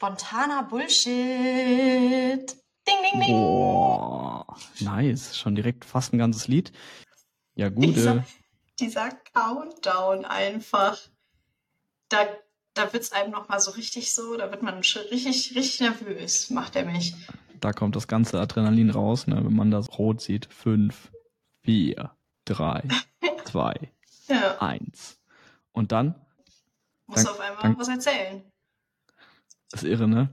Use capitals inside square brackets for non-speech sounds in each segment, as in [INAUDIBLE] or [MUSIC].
Spontaner Bullshit. Ding, ding, ding. Boah, nice. Schon direkt fast ein ganzes Lied. Ja, gut. Dieser, dieser Countdown einfach. Da, da wird's einem nochmal so richtig so, da wird man schon richtig, richtig nervös, macht er mich. da kommt das ganze Adrenalin raus, ne, wenn man das rot sieht. Fünf, vier, drei, [LAUGHS] zwei, Ja, eins. Und dann, muss Dank- auf einmal dank- was erzählen. Ist irre, ne?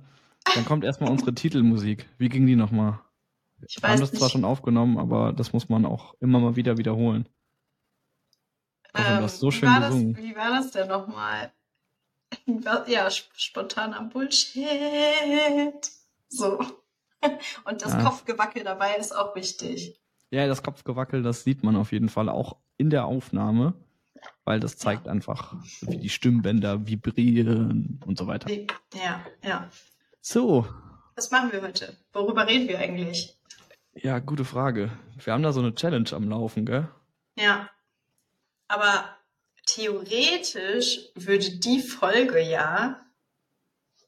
Dann kommt erstmal unsere Titelmusik. Wie ging die nochmal? Ich Wir haben weiß das zwar nicht. schon aufgenommen, aber das muss man auch immer mal wieder wiederholen. Also, du hast so wie schön war das, gesungen. Wie war das denn nochmal? [LAUGHS] Ja, sp- spontaner Bullshit. So. [LAUGHS] Und das Ja. Kopfgewackel dabei ist auch wichtig. Ja, das Kopfgewackel, das sieht man auf jeden Fall auch in der Aufnahme, weil das zeigt einfach, wie die Stimmbänder vibrieren und so weiter. Ja, ja. So, Was machen wir heute? Worüber reden wir eigentlich? ja, gute Frage. Wir haben da so eine Challenge am Laufen, gell? Ja. Aber theoretisch würde die Folge ja,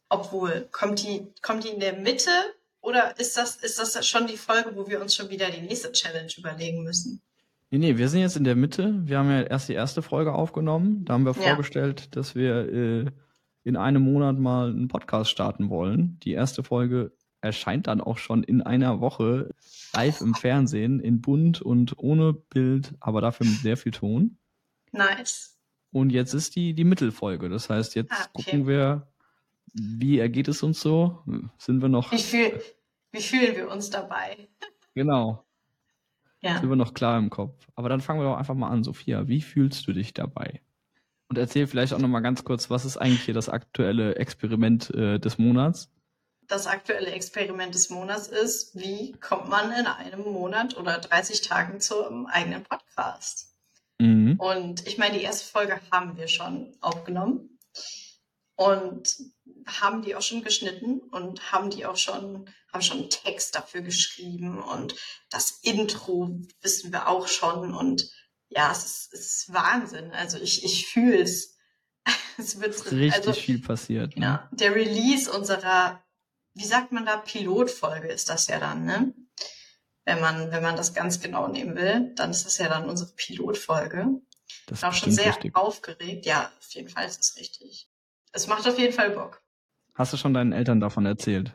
obwohl, kommt die, kommt die in der Mitte oder ist das, ist das schon die Folge, wo wir uns schon wieder die nächste Challenge überlegen müssen? Nee, nee, wir sind jetzt in der Mitte. Wir haben ja erst die erste Folge aufgenommen. Da haben wir Ja. vorgestellt, dass wir äh, in einem Monat mal einen Podcast starten wollen. Die erste Folge erscheint dann auch schon in einer Woche live im Fernsehen, in bunt und ohne Bild, aber dafür mit sehr viel Ton. Nice. Und jetzt ist die, die Mittelfolge. Das heißt, jetzt Ah, okay. gucken wir, wie ergeht es uns so? Sind wir noch, Wie, fühl, wie fühlen wir uns dabei? genau, Ja. sind wir noch klar im Kopf. Aber dann fangen wir doch einfach mal an, Sophia. Wie fühlst du dich dabei? Und erzähl vielleicht auch noch mal ganz kurz, was ist eigentlich hier das aktuelle Experiment äh, des Monats? Das aktuelle Experiment des Monats ist, wie kommt man in einem Monat oder 30 Tagen zum eigenen Podcast? Mhm. Und ich meine, die erste Folge haben wir schon aufgenommen und haben die auch schon geschnitten und haben die auch schon, haben schon einen Text dafür geschrieben und das Intro wissen wir auch schon und ja, es ist, es ist Wahnsinn. Also ich, ich fühle es. [LAUGHS] Es wird Richtig also, viel passiert. Ne? ja, der Release unserer, wie sagt man da, Pilotfolge ist das ja dann, ne? Wenn man, wenn man das ganz genau nehmen will, dann ist das ja dann unsere Pilotfolge. Das Ich bin auch schon sehr richtig. aufgeregt. Ja, auf jeden Fall ist es richtig. Es macht auf jeden Fall Bock. Hast du schon deinen Eltern davon erzählt?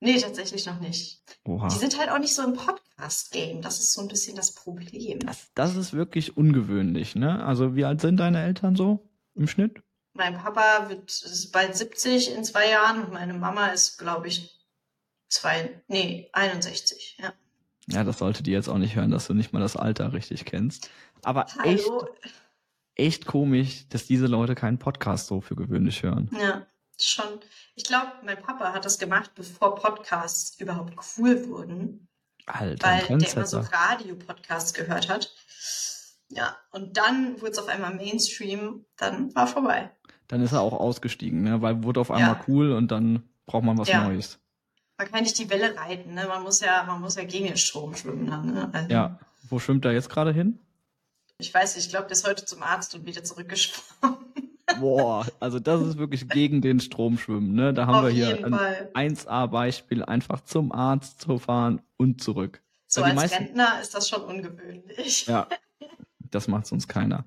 Nee, tatsächlich noch nicht. Oha. Die sind halt auch nicht so im Podcast-Game. Das ist so ein bisschen das Problem. Das, das ist wirklich ungewöhnlich, ne? Also, wie alt sind deine Eltern so im Schnitt? Mein Papa wird ist bald 70 in zwei Jahren und meine Mama ist, glaube ich, zwei, nee, 61. Ja. Ja, das sollte die jetzt auch nicht hören, dass du nicht mal das Alter richtig kennst. Aber Hallo. echt komisch, dass diese Leute keinen Podcast so für gewöhnlich hören. Ja, schon. Ich glaube, mein Papa hat das gemacht, bevor Podcasts überhaupt cool wurden, Alter, weil der immer so. Radio-Podcasts gehört hat. Ja, und dann wurde es auf einmal Mainstream, dann war vorbei. Dann ist er auch ausgestiegen, ne? Weil wurde auf einmal Ja. cool und dann braucht man was Ja. Neues. Man kann nicht die Welle reiten, ne? Man muss ja, man muss ja gegen den Strom schwimmen dann, ne? Also, Ja. Wo schwimmt er jetzt gerade hin? Ich weiß nicht, ich glaube, der ist heute zum Arzt und wieder zurückgeschwommen. [LAUGHS] Boah, also das ist wirklich gegen den Strom schwimmen, ne? Da haben auf wir hier ein Fall. 1A-Beispiel, einfach zum Arzt zu fahren und zurück. So die als meisten- Rentner ist das schon ungewöhnlich. Ja, das macht sonst keiner.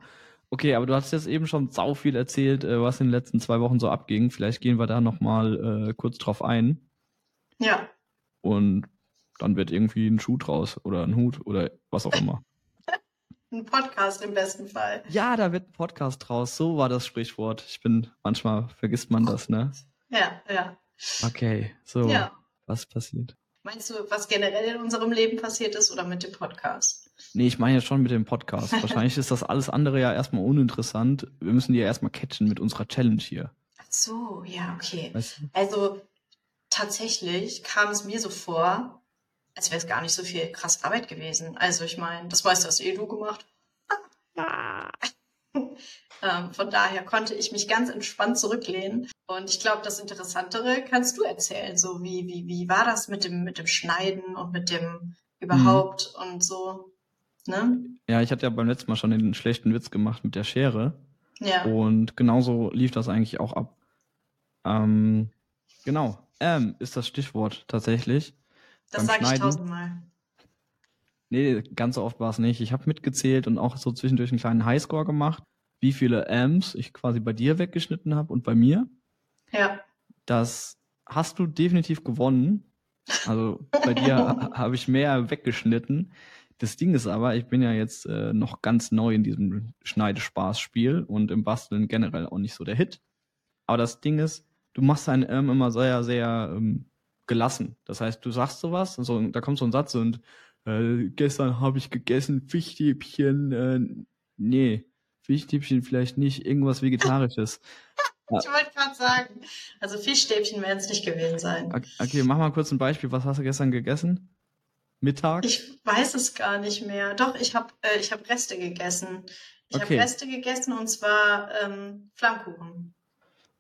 Okay, aber du hast jetzt eben schon sau viel erzählt, äh, was in den letzten zwei Wochen so abging. Vielleicht gehen wir da nochmal äh, kurz drauf ein Ja, und dann wird irgendwie ein Schuh draus oder ein Hut oder was auch immer. Ein Podcast im besten Fall. Ja, da wird ein Podcast draus. So war das Sprichwort. Ich bin, manchmal vergisst man das, ne? Ja, ja. Okay, so, Ja. was passiert? Meinst du, was generell in unserem Leben passiert ist oder mit dem Podcast? Nee, ich meine jetzt schon mit dem Podcast. [LAUGHS] Wahrscheinlich ist das alles andere ja erstmal uninteressant. Wir müssen die ja erstmal catchen mit unserer Challenge hier. Ach so, ja, okay. Weißt du? Also tatsächlich kam es mir so vor, als wäre es gar nicht so viel krass Arbeit gewesen. Also ich meine, das meiste hast eh du gemacht. [LAUGHS] ähm, von daher konnte ich mich ganz entspannt zurücklehnen. Und ich glaube, das Interessantere kannst du erzählen. So wie, wie, wie war das mit dem, mit dem Schneiden und mit dem überhaupt und so. Ne? Ja, ich hatte ja beim letzten Mal schon den schlechten Witz gemacht mit der Schere. Ja. Und genauso lief das eigentlich auch ab. Ähm, Genau. Ähm, ist das Stichwort tatsächlich. Das sage ich tausendmal. Nee, ganz so oft war es nicht. Ich habe mitgezählt und auch so zwischendurch einen kleinen Highscore gemacht, wie viele Amps ich quasi bei dir weggeschnitten habe und bei mir. Ja. Das hast du definitiv gewonnen. Also bei dir [LAUGHS] habe ich mehr weggeschnitten. Das Ding ist aber, ich bin ja jetzt äh, noch ganz neu in diesem Schneidespaß-Spiel und im Basteln generell auch nicht so der Hit. Aber das Ding ist, du machst deinen ähm, immer sehr, sehr ähm, gelassen. Das heißt, du sagst sowas, und so, da kommt so ein Satz und äh, gestern habe ich gegessen Fischstäbchen, äh, nee, Fischstäbchen vielleicht nicht, irgendwas Vegetarisches. [LAUGHS] ich wollte gerade sagen, also Fischstäbchen werden es nicht gewesen sein. Okay, mach mal kurz ein Beispiel. Was hast du gestern gegessen? Mittag? Ich weiß es gar nicht mehr. Doch, ich habe äh, ich hab Reste gegessen. Ich okay. habe Reste gegessen und zwar ähm, Flammkuchen.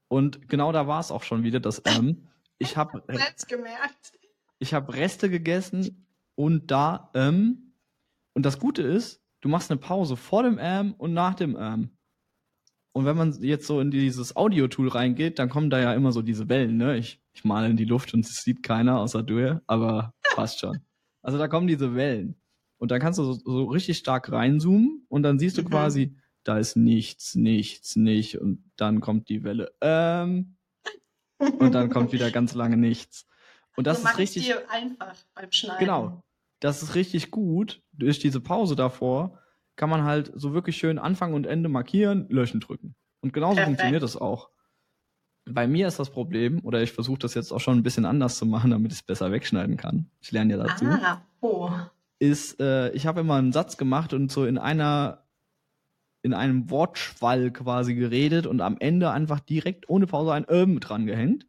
Und genau da war es auch schon wieder, das ähm. Ich habe gemerkt. Ich habe Reste gegessen und da ähm. Und das Gute ist, du machst eine Pause vor dem ähm und nach dem ähm. Und wenn man jetzt so in dieses Audio-Tool reingeht, dann kommen da ja immer so diese Wellen, ne? Ich, ich male in die Luft und es sieht keiner außer du, aber passt schon. Also da kommen diese Wellen. Und dann kannst du so, so richtig stark reinzoomen und dann siehst du mhm. quasi, da ist nichts, nichts, nicht. Und dann kommt die Welle, ähm, und dann kommt wieder ganz lange nichts. Und das du ist richtig. Dir einfach beim Schneiden. Genau. Das ist richtig gut. Durch diese Pause davor kann man halt so wirklich schön Anfang und Ende markieren, löschen drücken. Und genauso Perfekt. funktioniert das auch. Bei mir ist das Problem, oder ich versuche das jetzt auch schon ein bisschen anders zu machen, damit ich es besser wegschneiden kann. Ich lerne ja dazu. Ah, oh. Ist, äh, ich habe immer einen Satz gemacht und so in einer, in einem Wortschwall quasi geredet und am Ende einfach direkt ohne Pause ein Ähm dran gehängt.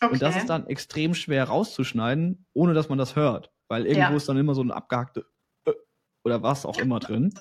Okay. Und das ist dann extrem schwer rauszuschneiden, ohne dass man das hört. Weil irgendwo ja. ist dann immer so ein abgehackte äh, oder was auch immer drin.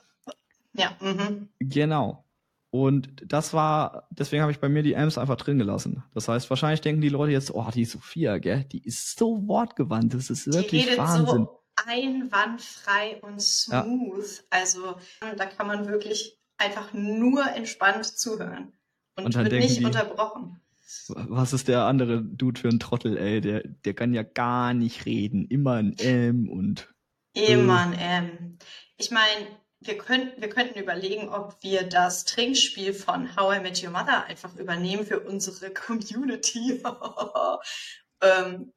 Ja, mhm. Genau. Und das war, deswegen habe ich bei mir die Amps einfach drin gelassen. Das heißt, wahrscheinlich denken die Leute jetzt, oh, die Sophia, gell, die ist so wortgewandt, das ist wirklich die redet Wahnsinn. So einwandfrei und smooth. Ja. Also da kann man wirklich einfach nur entspannt zuhören und, und wird nicht die, unterbrochen. Was ist der andere Dude für ein Trottel, ey? Der, der kann ja gar nicht reden. Immer ein M und. Immer ein M. Ich meine, wir könnten, wir könnten überlegen, ob wir das Trinkspiel von How I Met Your Mother einfach übernehmen für unsere [LAUGHS] Community. [LAUGHS] ähm,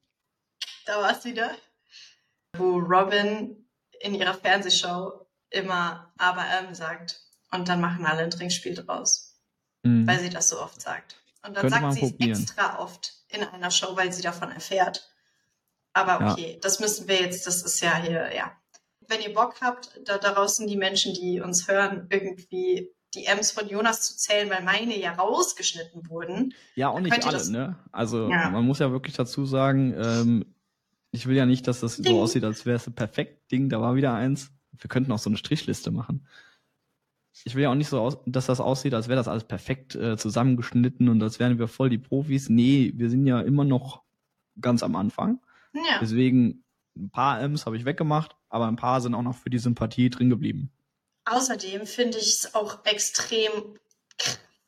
da war es wieder, wo Robin in ihrer Fernsehshow immer aber ähm sagt. Und dann machen alle ein Trinkspiel draus. Mhm. Weil sie das so oft sagt. Und dann Könnte sagt sie es extra oft in einer Show, weil sie davon erfährt. Aber okay, ja. das müssen wir jetzt, das ist ja hier, ja, wenn ihr Bock habt, da draußen die Menschen, die uns hören, irgendwie die M's von Jonas zu zählen, weil meine ja rausgeschnitten wurden. Ja, auch nicht alle, ne? Also ja. man muss ja wirklich dazu sagen, ähm, ich will ja nicht, dass das Ding. so aussieht, als wäre es perfekt. Ding, da war wieder eins. Wir könnten auch so eine Strichliste machen. Ich will ja auch nicht so, aus, dass das aussieht, als wäre das alles perfekt äh, zusammengeschnitten und als wären wir voll die Profis. Nee, wir sind ja immer noch ganz am Anfang. Ja. Deswegen ein paar M's habe ich weggemacht, aber ein paar sind auch noch für die Sympathie drin geblieben. Außerdem finde ich es auch extrem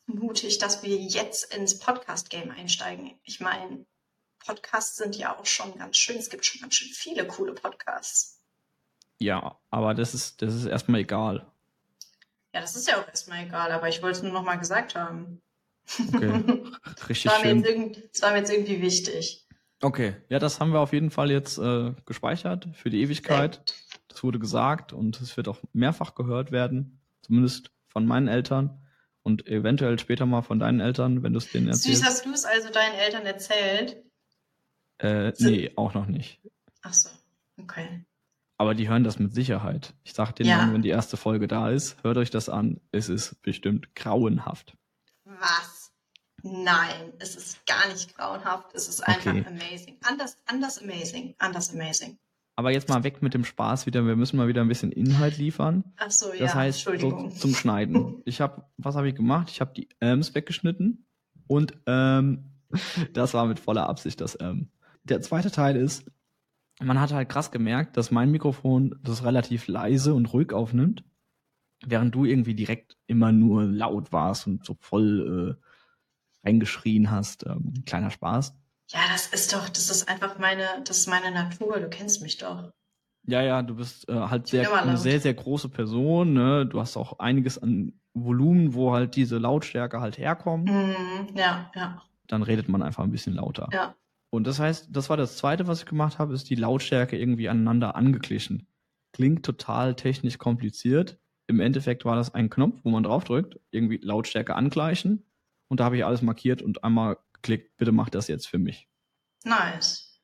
mutig, dass wir jetzt ins Podcast-Game einsteigen. Ich meine, Podcasts sind ja auch schon ganz schön. Es gibt schon ganz schön viele coole Podcasts. Ja, aber das ist, das ist erstmal egal. Ja, das ist ja auch erstmal egal, aber ich wollte es nur noch mal gesagt haben. Okay, [LAUGHS] richtig das war schön. das war mir jetzt irgendwie wichtig. Okay, ja, das haben wir auf jeden Fall jetzt äh, gespeichert für die Ewigkeit. Das wurde gesagt und es wird auch mehrfach gehört werden, zumindest von meinen Eltern und eventuell später mal von deinen Eltern, wenn du es denen erzählst. Süß, hast du es also deinen Eltern erzählt? Äh, nee, auch noch nicht. Ach so, okay. Aber die hören das mit Sicherheit. Ich sag denen ja. dann, wenn die erste Folge da ist, hört euch das an. Es ist bestimmt grauenhaft. Was? Nein, es ist gar nicht grauenhaft. Es ist einfach okay. amazing. Anders, anders amazing. Anders amazing. Aber jetzt mal weg mit dem Spaß wieder. Wir müssen mal wieder ein bisschen Inhalt liefern. Ach so, ja. Das heißt, so zum Schneiden. [LAUGHS] Ich habe, was habe ich gemacht? Ich habe die Äms weggeschnitten und ähm, [LAUGHS] das war mit voller Absicht das Ähm. Der zweite Teil ist, man hat halt krass gemerkt, dass mein Mikrofon das relativ leise und ruhig aufnimmt, während du irgendwie direkt immer nur laut warst und so voll äh, eingeschrien hast. Ähm, kleiner Spaß. Ja, das ist doch, das ist einfach meine, das ist meine Natur. Du kennst mich doch. Ja, ja, du bist äh, halt sehr, eine sehr, sehr große Person. Ne? Du hast auch einiges an Volumen, wo halt diese Lautstärke halt herkommt. Mhm, ja, ja, Dann redet man einfach ein bisschen lauter. ja. Und das heißt, das war das Zweite, was ich gemacht habe, ist die Lautstärke irgendwie aneinander angeglichen. Klingt total technisch kompliziert. Im Endeffekt war das ein Knopf, wo man draufdrückt, irgendwie Lautstärke angleichen. Und da habe ich alles markiert und einmal geklickt, bitte mach das jetzt für mich. Nice.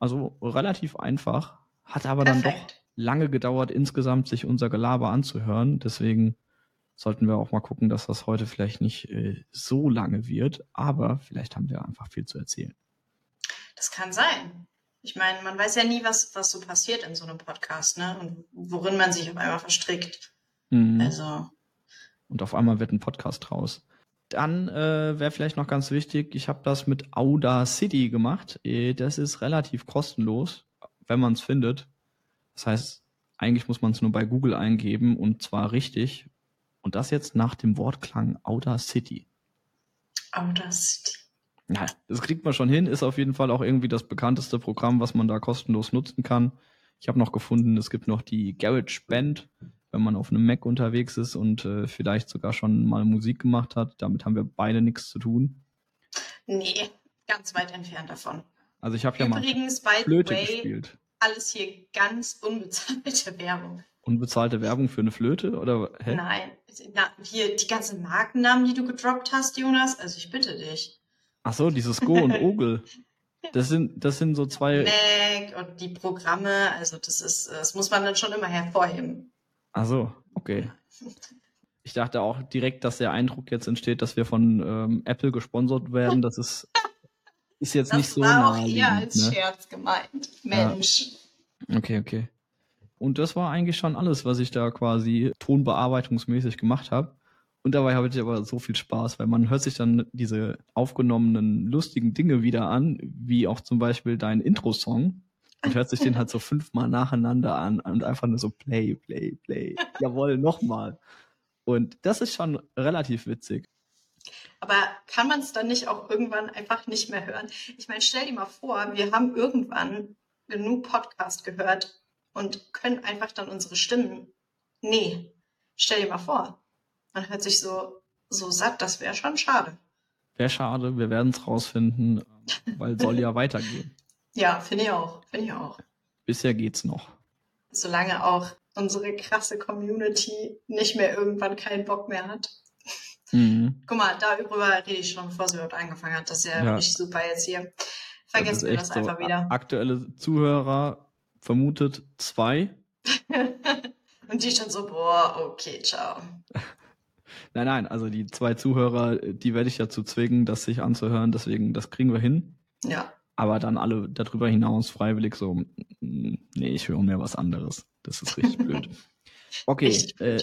Also relativ einfach, hat aber dann doch Perfekt. lange gedauert, insgesamt sich unser Gelaber anzuhören. Deswegen sollten wir auch mal gucken, dass das heute vielleicht nicht äh, so lange wird. Aber vielleicht haben wir einfach viel zu erzählen. Das kann sein. Ich meine, man weiß ja nie, was, was so passiert in so einem Podcast, ne? Und worin man sich auf einmal verstrickt. Mhm. Also, Und auf einmal wird ein Podcast draus. Dann äh, wäre vielleicht noch ganz wichtig, ich habe das mit Audacity gemacht. Äh, Das ist relativ kostenlos, wenn man es findet. Das heißt, eigentlich muss man es nur bei Google eingeben und zwar richtig. Und das jetzt nach dem Wortklang Audacity. Audacity. Ja, das kriegt man schon hin, ist auf jeden Fall auch irgendwie das bekannteste Programm, was man da kostenlos nutzen kann. Ich habe noch gefunden, es gibt noch die GarageBand, wenn man auf einem Mac unterwegs ist und äh, vielleicht sogar schon mal Musik gemacht hat. Damit haben wir beide nichts zu tun. Nee, ganz weit entfernt davon. Also ich habe ja mal Übrigens, by the Flöte way, gespielt. alles hier ganz unbezahlte [LAUGHS] Werbung. Unbezahlte Werbung für eine Flöte oder hä? Nein, na, hier die ganzen Markennamen, die du gedroppt hast, Jonas, also ich bitte dich. Ach so, dieses Go und Ogel. Das sind das sind so zwei Mac und die Programme, also das ist, das muss man dann schon immer hervorheben. Ach so, okay. Ich dachte auch direkt, dass der Eindruck jetzt entsteht, dass wir von ähm, Apple gesponsert werden. Das ist, ist jetzt Das nicht so war auch eher als ne? Scherz gemeint. Mensch. Okay, okay. Und das war eigentlich schon alles, was ich da quasi tonbearbeitungsmäßig gemacht habe. Und dabei habe ich aber so viel Spaß, weil man hört sich dann diese aufgenommenen lustigen Dinge wieder an, wie auch zum Beispiel dein Intro-Song und hört sich den halt so [LAUGHS] fünfmal nacheinander an und einfach nur so Play, Play, Play. Jawohl, nochmal. Und das ist schon relativ witzig. Aber kann man es dann nicht auch irgendwann einfach nicht mehr hören? Ich meine, stell dir mal vor, wir haben irgendwann genug Podcast gehört und können einfach dann unsere Stimmen. Nee, stell dir mal vor. Man hört sich so, so satt, das wäre schon schade. Wäre schade, wir werden es rausfinden, [LAUGHS] weil soll ja weitergehen. Ja, finde ich auch. Finde ich auch. Bisher geht's noch. Solange auch unsere krasse Community nicht mehr irgendwann keinen Bock mehr hat. Mhm. Guck mal, darüber rede ich schon, bevor sie überhaupt angefangen hat. Das ist ja, Ja. richtig super jetzt hier. Vergessen wir das so. einfach wieder. Aktuelle Zuhörer vermutet zwei. [LAUGHS] Und die schon so, boah, okay, ciao. [LAUGHS] Nein, nein, also die zwei Zuhörer, die werde ich dazu zwingen, das sich anzuhören. Deswegen, das kriegen wir hin. Ja, Aber dann alle darüber hinaus freiwillig so, mm, nee, ich höre mir was anderes. Das ist richtig [LAUGHS] blöd. Okay, äh,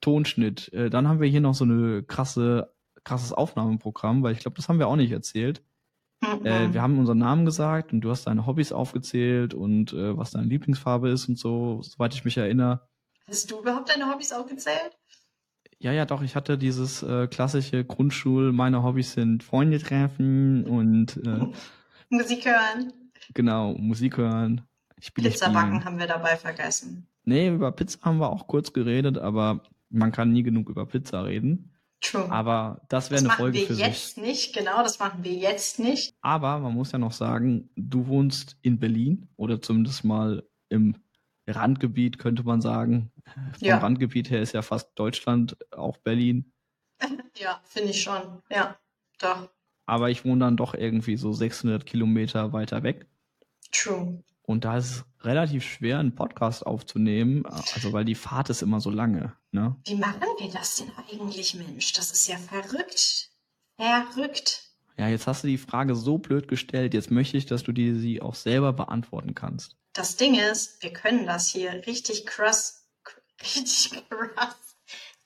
Tonschnitt. Äh, dann haben wir hier noch so eine krasse, krasses Aufnahmeprogramm, weil ich glaube, das haben wir auch nicht erzählt. Mhm. Äh, wir haben unseren Namen gesagt und du hast deine Hobbys aufgezählt und äh, was deine Lieblingsfarbe ist und so, soweit ich mich erinnere. Hast du überhaupt deine Hobbys aufgezählt? Ja, ja, doch, ich hatte dieses äh, klassische Grundschul, meine Hobbys sind Freunde treffen und äh, [LAUGHS] Musik hören. genau, Musik hören. Spiele Pizza backen haben wir dabei vergessen. Nee, über Pizza haben wir auch kurz geredet, aber man kann nie genug über Pizza reden. True. Aber das wäre das eine machen Folge wir für jetzt sich. nicht, genau, das machen wir jetzt nicht. Aber man muss ja noch sagen, du wohnst in Berlin oder zumindest mal im Randgebiet, könnte man sagen. Vom Ja. Randgebiet her ist ja fast Deutschland, auch Berlin. [LAUGHS] Ja, finde ich schon. Ja, doch. Aber ich wohne dann doch irgendwie so 600 Kilometer weiter weg. True. Und da ist es relativ schwer, einen Podcast aufzunehmen, also weil die Fahrt ist immer so lange. Ne? Wie machen wir das denn eigentlich, Mensch? Das ist ja verrückt. Verrückt. Ja, jetzt hast du die Frage so blöd gestellt. Jetzt möchte ich, dass du dir sie auch selber beantworten kannst. Das Ding ist, wir können das hier richtig krass, richtig krass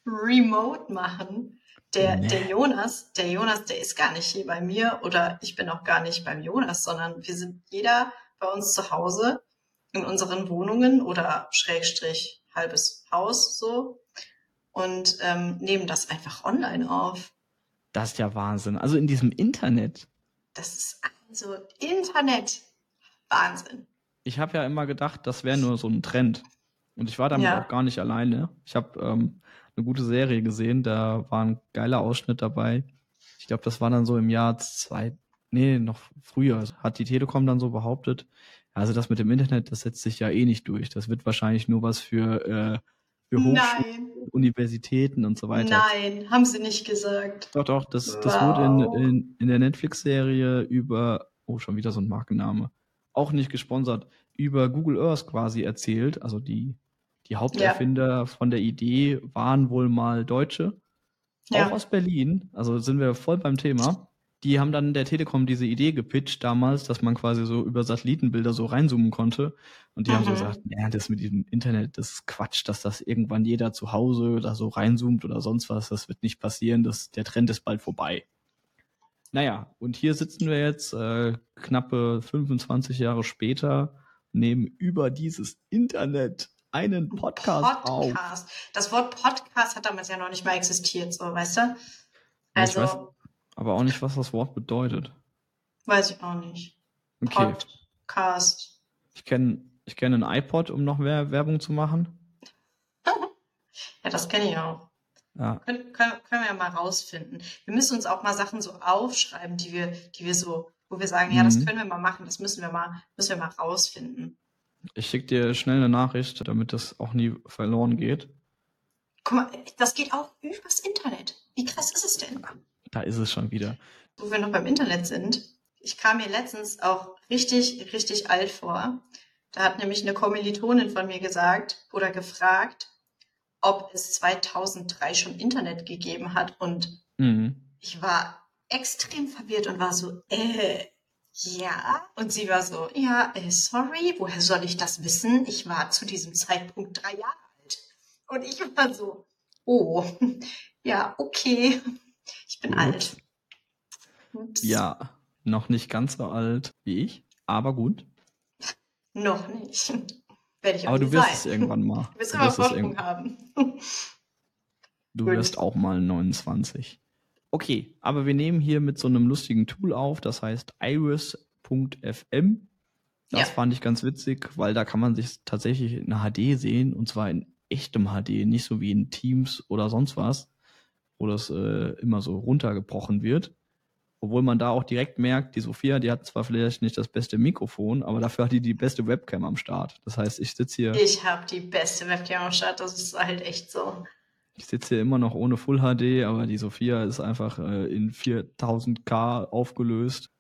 remote machen. Der, Nee. der Jonas, der Jonas, der ist gar nicht hier bei mir oder ich bin auch gar nicht beim Jonas, sondern wir sind jeder bei uns zu Hause in unseren Wohnungen oder Schrägstrich halbes Haus so und ähm, nehmen das einfach online auf. Das ist ja Wahnsinn. Also in diesem Internet. Das ist Also Internet, Wahnsinn. Ich habe ja immer gedacht, das wäre nur so ein Trend. Und ich war damit Ja. auch gar nicht alleine. Ich habe ähm, eine gute Serie gesehen, da war ein geiler Ausschnitt dabei. Ich glaube, das war dann so im Jahr zwei, nee, noch früher. Hat die Telekom dann so behauptet. Also das mit dem Internet, das setzt sich ja eh nicht durch. Das wird wahrscheinlich nur was für, äh, für Hochschulen, Universitäten und so weiter. nein, haben sie nicht gesagt. Doch, doch, das, das Wow. wurde in, in, in der Netflix-Serie über, oh, schon wieder so ein Markenname, auch nicht gesponsert, über Google Earth quasi erzählt. Also die, die Haupterfinder von der Idee waren wohl mal Deutsche, Ja. auch aus Berlin. Also sind wir voll beim Thema. Die haben dann der Telekom diese Idee gepitcht damals, dass man quasi so über Satellitenbilder so reinzoomen konnte. Und die haben so Mhm. gesagt, ja, das mit diesem Internet, das ist Quatsch, dass das irgendwann jeder zu Hause da so reinzoomt oder sonst was. Das wird nicht passieren. Das, der Trend ist bald vorbei. Naja, und hier sitzen wir jetzt äh, knappe 25 Jahre später, nehmen über dieses Internet einen Podcast, auf. Podcast. Das Wort Podcast hat damals ja noch nicht mal existiert, so, weißt du? Also, weiß- Aber auch nicht, was das Wort bedeutet. weiß ich auch nicht. Okay, Podcast. ich kenne ich kenn ein iPod, um noch mehr Werbung zu machen. [LAUGHS] Ja, das kenne ich auch. Ja, Können, können, können wir ja mal rausfinden. Wir müssen uns auch mal Sachen so aufschreiben, die wir, die wir so, wo wir sagen, ja, das Mhm. können wir mal machen, das müssen wir mal, müssen wir mal rausfinden. ich schicke dir schnell eine Nachricht, damit das auch nie verloren geht. Guck mal, das geht auch übers Internet. Wie krass ist es denn? Da ist es schon wieder. Wo wir noch beim Internet sind. Ich kam mir letztens auch richtig, richtig alt vor. Da hat nämlich eine Kommilitonin von mir gesagt oder gefragt, ob es 2003 schon Internet gegeben hat. Und Mhm. ich war extrem verwirrt und war so, äh, ja. Und sie war so, ja, äh, sorry, woher soll ich das wissen? Ich war zu diesem Zeitpunkt drei Jahre alt. Und ich war so, oh, [LAUGHS] ja, okay. Ich bin Gut. alt. Ups. Ja, noch nicht ganz so alt wie ich, aber gut. Noch nicht. Werde ich auch Aber du wirst sein. es irgendwann mal. [LAUGHS] Du wirst immer Vorsprung haben. Du Gut. wirst auch mal 29. Okay, aber wir nehmen hier mit so einem lustigen Tool auf, das heißt iris.fm. Das Ja. fand ich ganz witzig, weil da kann man sich tatsächlich in HD sehen und zwar in echtem HD, nicht so wie in Teams oder sonst was, wo das äh, immer so runtergebrochen wird. Obwohl man da auch direkt merkt, die Sophia, die hat zwar vielleicht nicht das beste Mikrofon, aber dafür hat die die beste Webcam am Start. Das heißt, ich sitze hier Ich habe die beste Webcam am Start. Das ist halt echt so. Ich sitze hier immer noch ohne Full HD, aber die Sophia ist einfach äh, in 4000K aufgelöst.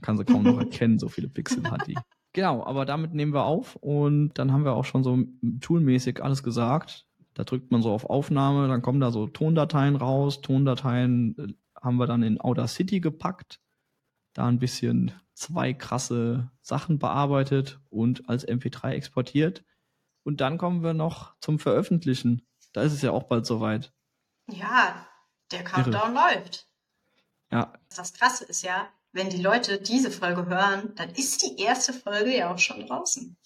Kann sie kaum noch [LAUGHS] erkennen, so viele Pixel hat die. Genau, aber damit nehmen wir auf und dann haben wir auch schon so toolmäßig alles gesagt. Da drückt man so auf Aufnahme, dann kommen da so Tondateien raus. Tondateien äh, haben wir dann in Audacity gepackt, da ein bisschen zwei krasse Sachen bearbeitet und als MP3 exportiert. Und dann kommen wir noch zum Veröffentlichen. Da ist es ja auch bald soweit. Ja, der Countdown läuft. Ja, Das Krasse ist ja, wenn die Leute diese Folge hören, dann ist die erste Folge ja auch schon draußen.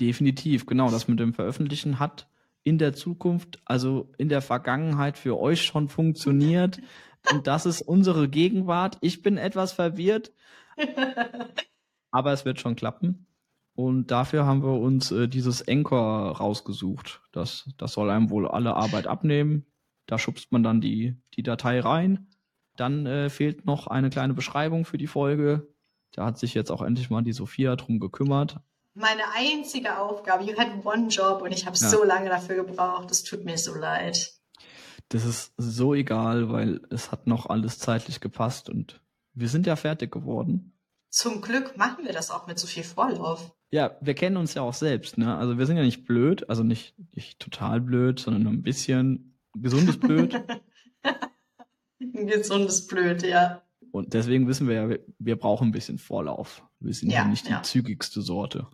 definitiv. Genau, das mit dem Veröffentlichen hat in der Zukunft, also in der Vergangenheit für euch schon funktioniert. [LAUGHS] Und das ist unsere Gegenwart. Ich bin etwas verwirrt, [LAUGHS] aber es wird schon klappen. Und dafür haben wir uns äh, dieses Anchor rausgesucht. Das, das soll einem wohl alle Arbeit abnehmen. Da schubst man dann die, die Datei rein. Dann äh, fehlt noch eine kleine Beschreibung für die Folge. Da hat sich jetzt auch endlich mal die Sophia drum gekümmert. Meine einzige Aufgabe, you had one job und ich habe Ja. so lange dafür gebraucht. Es tut mir so leid. Das ist so egal, weil es hat noch alles zeitlich gepasst und wir sind ja fertig geworden. Zum Glück machen wir das auch mit so viel Vorlauf. Ja, wir kennen uns ja auch selbst, ne? Also wir sind ja nicht blöd, also nicht, nicht total blöd, sondern nur ein bisschen gesundes Blöd. Ein [LAUGHS] gesundes Blöd, ja. und deswegen wissen wir ja, wir, wir brauchen ein bisschen Vorlauf. Wir sind ja, Ja, nicht die ja. zügigste Sorte.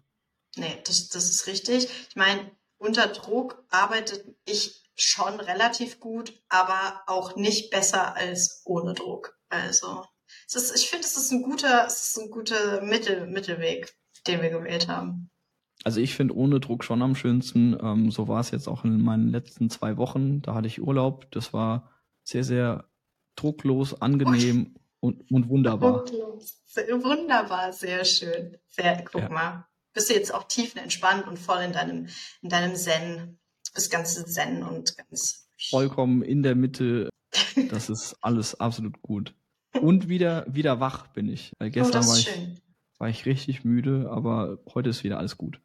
Nee, das, das ist richtig. Ich meine, unter Druck arbeitet ich schon relativ gut, aber auch nicht besser als ohne Druck. Also, es ist, ich finde, es ist ein guter, es ist ein guter Mittel, Mittelweg, den wir gewählt haben. Also ich finde ohne Druck schon am schönsten. Ähm, so war es jetzt auch in meinen letzten zwei Wochen. Da hatte ich Urlaub. Das war sehr, sehr drucklos, angenehm [LAUGHS] Und, und wunderbar. Wunderbar, sehr schön. Sehr, guck ja. mal. Bist du jetzt auch tiefenentspannt und voll in deinem, in deinem Zen. Bist ganz Zen und ganz. Vollkommen in der Mitte. Das ist [LAUGHS] alles absolut gut. Und wieder, wieder wach bin ich. Weil gestern oh, war, ich, war ich richtig müde, aber heute ist wieder alles gut.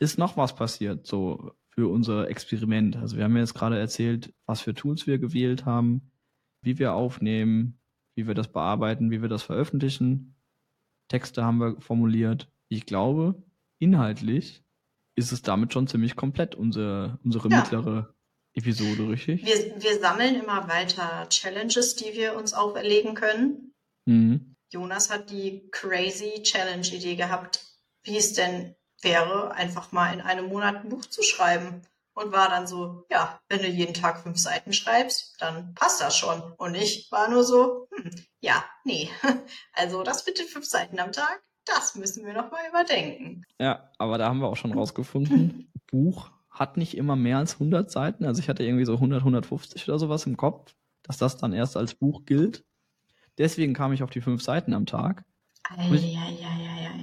Ist noch was passiert, so für unser Experiment. Also wir haben jetzt gerade erzählt, was für Tools wir gewählt haben, wie wir aufnehmen, wie wir das bearbeiten, wie wir das veröffentlichen. Texte haben wir formuliert. Ich glaube, inhaltlich ist es damit schon ziemlich komplett, unsere, unsere ja. mittlere Episode, richtig? Wir, wir sammeln immer weiter Challenges, die wir uns auferlegen können. Mhm. Jonas hat die crazy Challenge-Idee gehabt, wie es denn wäre, einfach mal in einem Monat ein Buch zu schreiben. Und war dann so, ja, wenn du jeden Tag fünf Seiten schreibst, dann passt das schon. Und ich war nur so, hm, ja, nee. [LAUGHS] Also das mit den fünf Seiten am Tag, das müssen wir nochmal überdenken. Ja, aber da haben wir auch schon rausgefunden, [LAUGHS] Buch hat nicht immer mehr als 100 Seiten. Also ich hatte irgendwie so 100, 150 oder sowas im Kopf, dass das dann erst als Buch gilt. Deswegen kam ich auf die fünf Seiten am Tag. Und ich,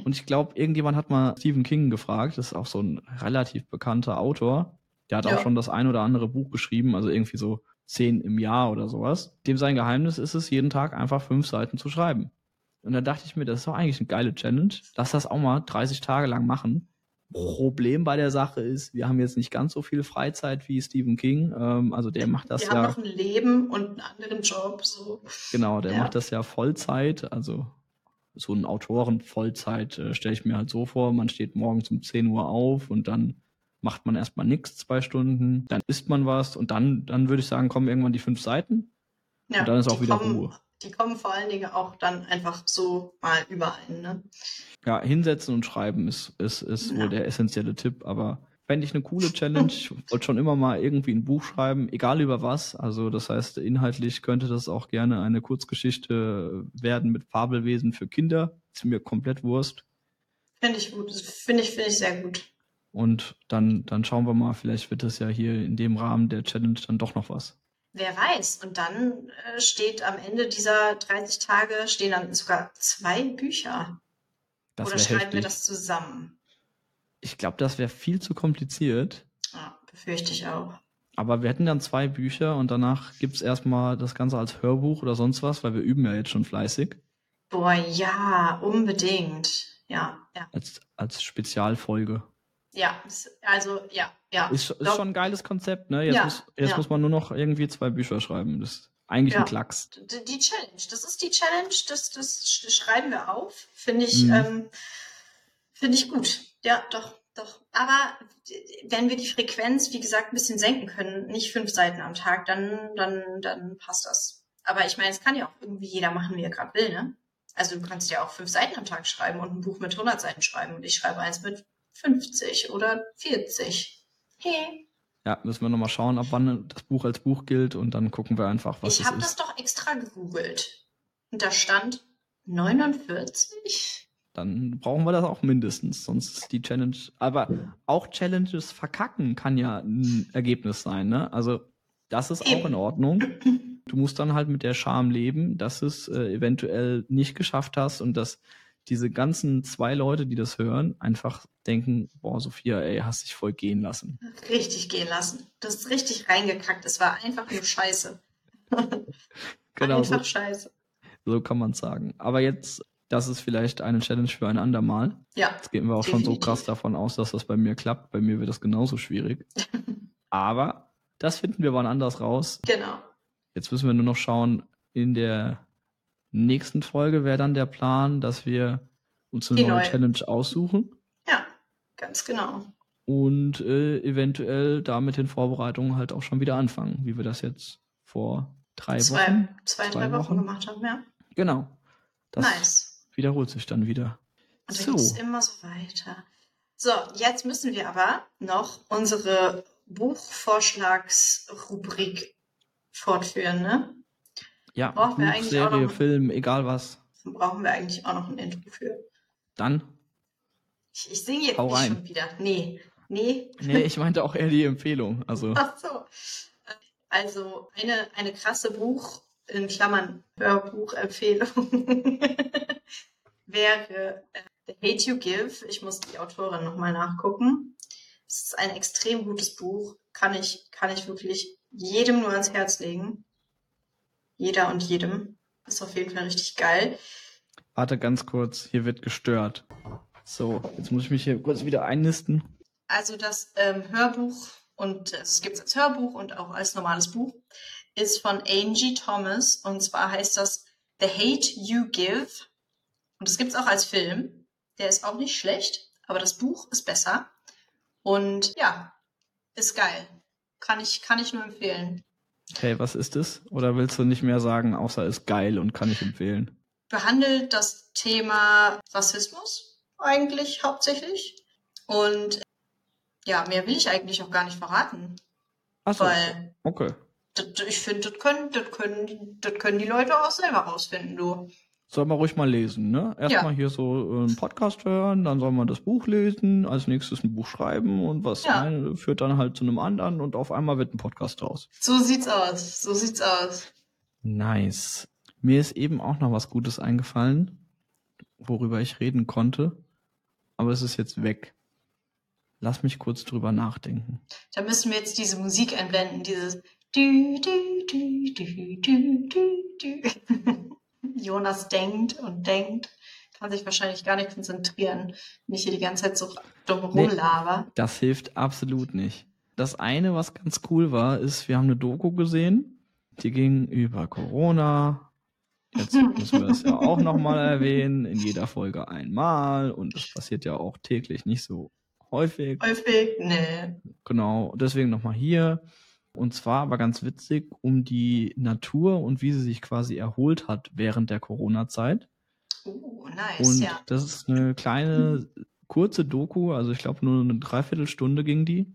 und ich glaube, irgendjemand hat mal Stephen King gefragt, das ist auch so ein relativ bekannter Autor. Der hat ja. auch schon das ein oder andere Buch geschrieben, also irgendwie so zehn im Jahr oder sowas. Dem sein Geheimnis ist es, jeden Tag einfach fünf Seiten zu schreiben. Und da dachte ich mir, das ist doch eigentlich eine geile Challenge. Lass das auch mal 30 Tage lang machen. Problem bei der Sache ist, wir haben jetzt nicht ganz so viel Freizeit wie Stephen King. Ähm, also der macht das wir ja. Wir haben noch ein Leben und einen anderen Job. So. Genau, der ja. macht das ja Vollzeit. Also so ein Autoren Vollzeit äh, stelle ich mir halt so vor. Man steht morgens um 10 Uhr auf und dann macht man erstmal nichts, zwei Stunden. Dann isst man was und dann, dann würde ich sagen, kommen irgendwann die fünf Seiten. Ja, und dann ist auch wieder kommen, Ruhe. Die kommen vor allen Dingen auch dann einfach so mal überall. Ne? Ja, hinsetzen und schreiben ist, ist, ist ja. wohl der essentielle Tipp, aber fände ich eine coole Challenge. Ich wollte schon immer mal irgendwie ein Buch schreiben, egal über was. Also das heißt, inhaltlich könnte das auch gerne eine Kurzgeschichte werden mit Fabelwesen für Kinder. Ist mir komplett Wurst. Finde ich gut. Finde ich, finde ich sehr gut. Und dann, dann schauen wir mal, vielleicht wird das ja hier in dem Rahmen der Challenge dann doch noch was. Wer weiß. Und dann äh, steht am Ende dieser 30 Tage stehen dann sogar zwei Bücher. Das Oder schreiben heftig. wir das zusammen? Ich glaube, das wäre viel zu kompliziert. Ja, befürchte ich auch. Aber wir hätten dann zwei Bücher und danach gibt es erstmal das Ganze als Hörbuch oder sonst was, weil wir üben ja jetzt schon fleißig. Boah, ja, unbedingt. Ja, ja. Als, als Spezialfolge. Ja, also ja, ja. Ist, ist schon ein geiles Konzept, ne? Jetzt, ja, muss, jetzt ja. muss man nur noch irgendwie zwei Bücher schreiben. Das ist eigentlich ja. ein Klacks. Die, die, Challenge, das ist die Challenge, das, das schreiben wir auf. Finde ich, mhm. ähm, finde ich gut. Ja, doch, doch. Aber wenn wir die Frequenz, wie gesagt, ein bisschen senken können, nicht fünf Seiten am Tag, dann, dann, dann passt das. Aber ich meine, es kann ja auch irgendwie jeder machen, wie er gerade will, ne? Also du kannst ja auch fünf Seiten am Tag schreiben und ein Buch mit 100 Seiten schreiben und ich schreibe eins mit 50 oder 40. Hey. Ja, müssen wir nochmal schauen, ab wann das Buch als Buch gilt und dann gucken wir einfach, was ich es ist. Ich habe das doch extra gegoogelt. Und da stand 49. Dann brauchen wir das auch mindestens, sonst ist die Challenge. Aber auch Challenges verkacken kann ja ein Ergebnis sein, ne? Also, das ist Eben. auch in Ordnung. Du musst dann halt mit der Scham leben, dass es äh, eventuell nicht geschafft hast und dass diese ganzen zwei Leute, die das hören, einfach denken, boah, Sophia, ey, hast dich voll gehen lassen. Richtig gehen lassen. Du hast richtig reingekackt. Es war einfach nur Scheiße. [LAUGHS] genau. Einfach so, Scheiße. So kann man sagen. Aber jetzt, das ist vielleicht eine Challenge für ein andermal. Ja. Jetzt gehen wir auch definitiv. schon so krass davon aus, dass das bei mir klappt. Bei mir wird das genauso schwierig. [LAUGHS] Aber das finden wir wann anders raus. Genau. Jetzt müssen wir nur noch schauen, in der nächsten Folge wäre dann der Plan, dass wir uns eine neue, neue Challenge aussuchen. Ja, ganz genau. Und äh, eventuell da mit den Vorbereitungen halt auch schon wieder anfangen, wie wir das jetzt vor drei zwei, Wochen. Zwei, zwei drei Wochen, Wochen gemacht haben, ja. Genau. Das nice. wiederholt sich dann wieder. Und so. geht es immer so weiter. So, jetzt müssen wir aber noch unsere Buchvorschlagsrubrik fortführen, ne? Ja, brauchen Buch, wir eigentlich Serie, auch noch, Film, egal was. Brauchen wir eigentlich auch noch ein Intro für. Dann? Ich, ich singe jetzt Hau nicht rein. schon wieder. Nee, nee. Nee, [LAUGHS] ich meinte auch eher die Empfehlung. Also. Ach so. Also eine, eine krasse Buch, in Klammern Hörbuchempfehlung [LAUGHS] wäre äh, The Hate You Give. Ich muss die Autorin nochmal nachgucken. Es ist ein extrem gutes Buch. Kann ich, kann ich wirklich jedem nur ans Herz legen. Jeder und jedem. Ist auf jeden Fall richtig geil. Warte ganz kurz, hier wird gestört. So, jetzt muss ich mich hier kurz wieder einnisten. Also das ähm, Hörbuch und es gibt es als Hörbuch und auch als normales Buch ist von Angie Thomas und zwar heißt das The Hate You Give und das gibt es auch als Film. Der ist auch nicht schlecht, aber das Buch ist besser und ja, ist geil. Kann ich, kann ich nur empfehlen. Okay, was ist es? Oder willst du nicht mehr sagen, außer ist geil und kann ich empfehlen? Behandelt das Thema Rassismus eigentlich hauptsächlich und ja, mehr will ich eigentlich auch gar nicht verraten. Ach so, Weil okay. das, ich finde, das können, das, können, das können die Leute auch selber rausfinden, du. Soll man ruhig mal lesen, ne? Erstmal Ja. hier so einen Podcast hören, dann soll man das Buch lesen, als nächstes ein Buch schreiben und was Ja. eine führt dann halt zu einem anderen und auf einmal wird ein Podcast draus. So sieht's aus. So sieht's aus. Nice. Mir ist eben auch noch was Gutes eingefallen, worüber ich reden konnte, aber es ist jetzt weg. Lass mich kurz drüber nachdenken. Da müssen wir jetzt diese Musik einblenden, dieses du, du, du, du, du, du, du. Jonas denkt und denkt, kann sich wahrscheinlich gar nicht konzentrieren, ich hier die ganze Zeit so dumm Nee. rumlaber. Das hilft absolut nicht. Das eine, was ganz cool war, ist, wir haben eine Doku gesehen, die ging über Corona. Jetzt [LAUGHS] müssen wir es ja auch nochmal erwähnen, in jeder Folge einmal und das passiert ja auch täglich nicht so häufig. Häufig? Nee. Genau, deswegen nochmal hier. Und zwar aber ganz witzig um die Natur und wie sie sich quasi erholt hat während der Corona-Zeit. Uh, nice, Und ja. das ist eine kleine, kurze Doku, also ich glaube nur eine Dreiviertelstunde ging die.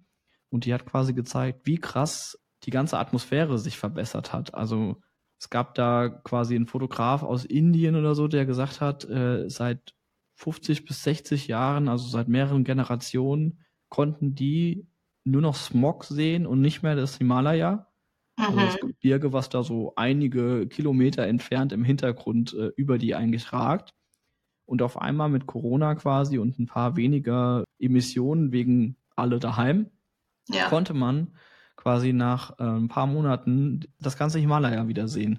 Und die hat quasi gezeigt, wie krass die ganze Atmosphäre sich verbessert hat. Also es gab da quasi einen Fotograf aus Indien oder so, der gesagt hat, äh, seit 50 bis 60 Jahren, also seit mehreren Generationen, konnten die nur noch Smog sehen und nicht mehr das Himalaya. Also das Mhm. Gebirge, was da so einige Kilometer entfernt im Hintergrund äh, über die eigentlich ragt. Und auf einmal mit Corona quasi und ein paar weniger Emissionen wegen alle daheim, Ja. konnte man quasi nach äh, ein paar Monaten das ganze Himalaya wieder sehen.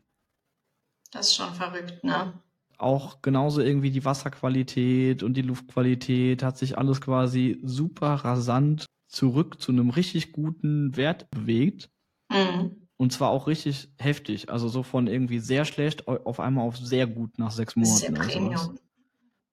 Das ist schon verrückt, ne? Auch genauso irgendwie die Wasserqualität und die Luftqualität hat sich alles quasi super rasant zurück zu einem richtig guten Wert bewegt. Mhm. Und zwar auch richtig heftig. Also so von irgendwie sehr schlecht au- auf einmal auf sehr gut nach sechs Das ist ja Monaten. Premium.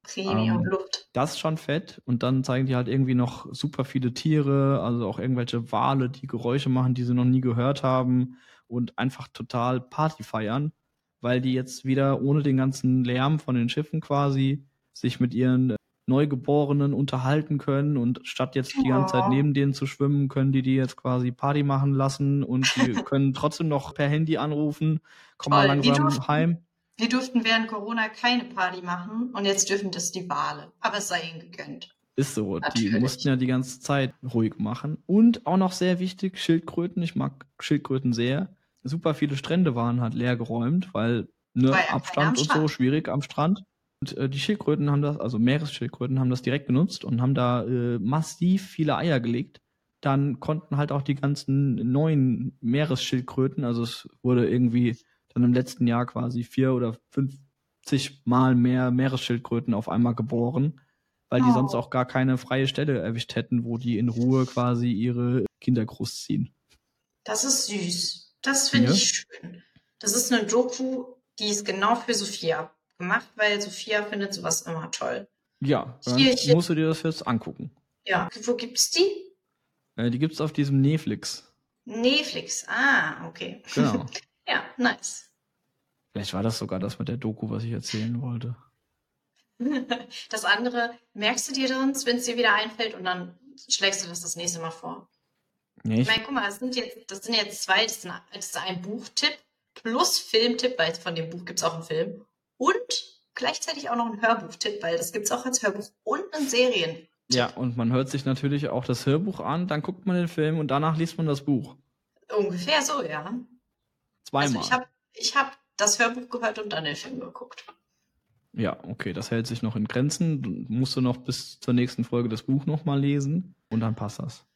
Premium Ähm, Luft. Das ist schon fett. Und dann zeigen die halt irgendwie noch super viele Tiere, also auch irgendwelche Wale, die Geräusche machen, die sie noch nie gehört haben und einfach total Party feiern, weil die jetzt wieder ohne den ganzen Lärm von den Schiffen quasi sich mit ihren Neugeborenen unterhalten können und statt jetzt die ganze Zeit neben denen zu schwimmen, können die die jetzt quasi Party machen lassen und die [LAUGHS] können trotzdem noch per Handy anrufen, komm mal Toll. Wie langsam durften- heim. Wir durften während Corona keine Party machen und jetzt dürfen das die Wale. Aber es sei ihnen gegönnt. Ist so, die Natürlich. mussten ja die ganze Zeit ruhig machen. Und auch noch sehr wichtig, Schildkröten. Ich mag Schildkröten sehr. Super viele Strände waren halt leer geräumt, weil ne, Abstand und so Strand. schwierig am Strand. Und äh, die Schildkröten haben das, also Meeresschildkröten haben das direkt genutzt und haben da äh, massiv viele Eier gelegt. Dann konnten halt auch die ganzen neuen Meeresschildkröten, also es wurde irgendwie dann im letzten Jahr quasi vier oder 50 Mal mehr Meeresschildkröten auf einmal geboren, weil die Oh. sonst auch gar keine freie Stelle erwischt hätten, wo die in Ruhe quasi ihre Kinder großziehen. Das ist süß. Das finde Ja. ich schön. Das ist eine Doku, die ist genau für Sophia gemacht, weil Sophia findet sowas immer toll. Ja, dann Hier, hier. musst du dir das jetzt angucken. Ja. Wo gibt's die? Äh, die gibt's auf diesem Netflix. Netflix. Ah, okay. Genau. [LAUGHS] Ja, nice. Vielleicht war das sogar das mit der Doku, was ich erzählen wollte. [LAUGHS] Das andere merkst du dir sonst, wenn es dir wieder einfällt und dann schlägst du das das nächste Mal vor. Nee, Ich meine, guck mal, das sind jetzt, das sind jetzt zwei, das ist ein, das ist ein Buchtipp plus Filmtipp, weil von dem Buch gibt's auch einen Film. Und gleichzeitig auch noch einen Hörbuchtipp, weil das gibt's auch als Hörbuch und einen Serien. ja, und man hört sich natürlich auch das Hörbuch an, dann guckt man den Film und danach liest man das Buch. Ungefähr so, ja. Also Zweimal. ich habe ich hab das Hörbuch gehört und dann den Film geguckt. Ja, okay, das hält sich noch in Grenzen. Du musst du noch bis zur nächsten Folge das Buch nochmal lesen und dann passt das.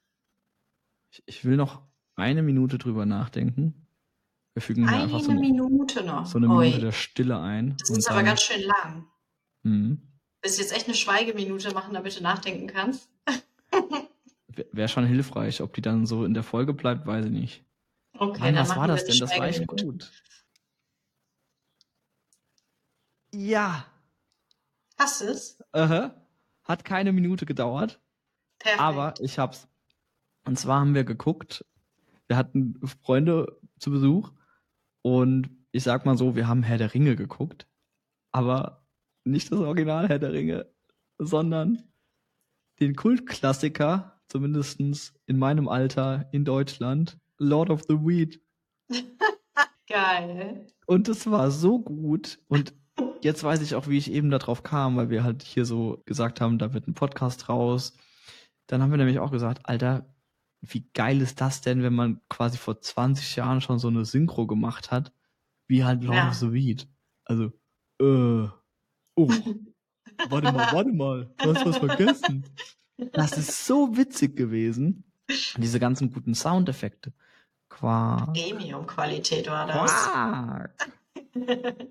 Ich, ich will noch eine Minute drüber nachdenken. Wir fügen Eine einfach so eine, Minute noch. so eine Minute der Stille ein. das und ist aber dann- ganz schön lang. Mhm. Willst du jetzt echt eine Schweigeminute machen, damit du nachdenken kannst? [LAUGHS] Wäre schon hilfreich. Ob die dann so in der Folge bleibt, weiß ich nicht. Okay, Nein, dann was war das denn? Das war echt gut. Ja. Hast du es? Aha. Hat keine Minute gedauert, Perfekt. aber ich hab's. Und zwar haben wir geguckt. Wir hatten Freunde zu Besuch und ich sag mal so, wir haben Herr der Ringe geguckt, aber nicht das Original Herr der Ringe, sondern den Kultklassiker, zumindestens in meinem Alter in Deutschland, Lord of the Weed. [LAUGHS] Geil. Und es war so gut. Und jetzt weiß ich auch, wie ich eben darauf kam, weil wir halt hier so gesagt haben, da wird ein Podcast raus. Dann haben wir nämlich auch gesagt, Alter, wie geil ist das denn, wenn man quasi vor 20 Jahren schon so eine Synchro gemacht hat, wie halt Lord Ja. of the Weed. Also, äh, oh, [LAUGHS] warte mal, warte mal, du hast was vergessen. Das ist so witzig gewesen. Und diese ganzen guten Soundeffekte. Quark. Premium-Qualität war das. Quark. [LAUGHS]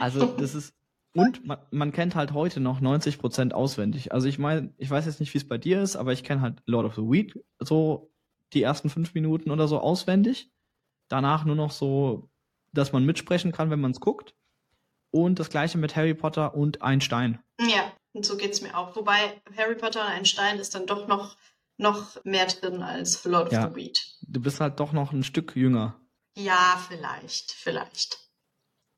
Also das ist und man, man kennt halt heute noch 90% auswendig. Also ich meine, ich weiß jetzt nicht, wie es bei dir ist, aber ich kenne halt Lord of the Weed so die ersten fünf Minuten oder so auswendig. Danach nur noch so, dass man mitsprechen kann, wenn man es guckt. Und das gleiche mit Harry Potter und Einstein. Ja, und so geht's mir auch. Wobei Harry Potter und ein Stein ist dann doch noch, noch mehr drin als Lord Ja. of the Weed. Du bist halt doch noch ein Stück jünger. Ja, vielleicht, vielleicht.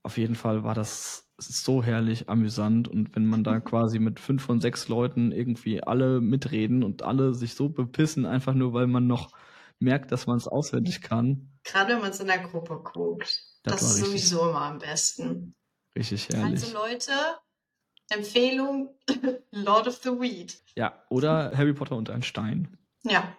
Auf jeden Fall war das so herrlich amüsant und wenn man da [LAUGHS] quasi mit fünf von sechs Leuten irgendwie alle mitreden und alle sich so bepissen, einfach nur weil man noch merkt, dass man es auswendig kann, Gerade wenn man es in der Gruppe guckt. Das Das, ist richtig- sowieso immer am besten. richtig herrlich. Also Leute, Empfehlung, [LAUGHS] Lord of the Weed. Ja, oder Harry Potter und ein Stein. Ja,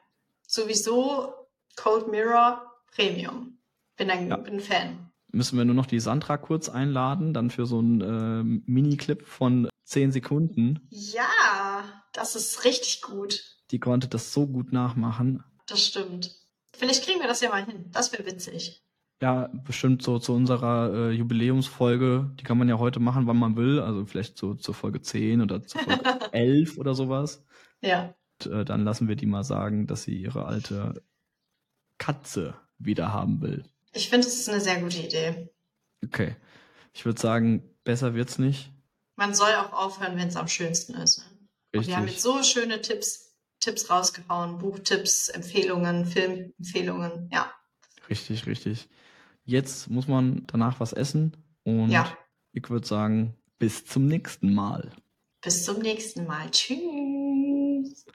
sowieso Cold Mirror Premium. Bin ein, Ja. bin ein Fan. Müssen wir nur noch die Sandra kurz einladen, dann für so einen ähm, Mini-Clip von zehn Sekunden. Ja, das ist richtig gut. Die konnte das so gut nachmachen. Das stimmt. Vielleicht kriegen wir das ja mal hin. Das wäre witzig. Ja, bestimmt so zu unserer äh, Jubiläumsfolge. Die kann man ja heute machen, wann man will. Also vielleicht so zur Folge 10 oder zur Folge [LAUGHS] 11 oder sowas. Ja, Und, äh, dann lassen wir die mal sagen, dass sie ihre alte Katze wieder haben will. Ich finde, es ist eine sehr gute Idee. Okay. Ich würde sagen, besser wird's nicht. Man soll auch aufhören, wenn es am schönsten ist. Und wir haben jetzt Richtig. so schöne Tipps, Tipps rausgehauen. Buchtipps, Empfehlungen, Filmempfehlungen. Ja, Richtig, richtig. Jetzt muss man danach was essen und Ja. ich würde sagen, bis zum nächsten Mal. bis zum nächsten Mal. Tschüss.